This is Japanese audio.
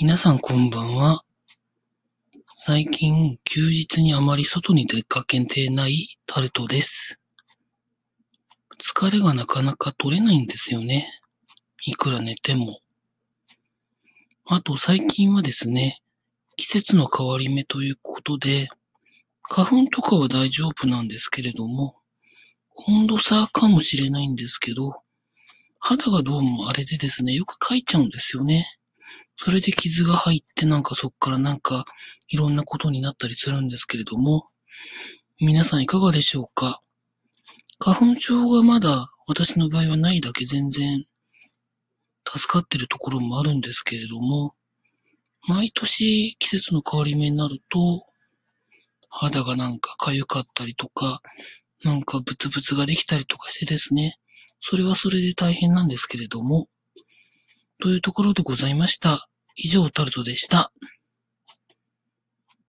皆さんこんばんは。最近、休日にあまり外に出かけてないタルトです。疲れがなかなか取れないんですよね。いくら寝ても。あと最近はですね、季節の変わり目ということで、花粉とかは大丈夫なんですけれども、温度差かもしれないんですけど、肌がどうもあれでですね、よくかいちゃうんですよね。それで傷が入ってなんかそっからなんかいろんなことになったりするんですけれども、皆さんいかがでしょうか？花粉症がまだ私の場合はないだけ全然助かってるところもあるんですけれども、毎年季節の変わり目になると、肌がなんか痒かったりとか、なんかブツブツができたりとかしてですね、それはそれで大変なんですけれども、というところでございました。以上、タルトでした。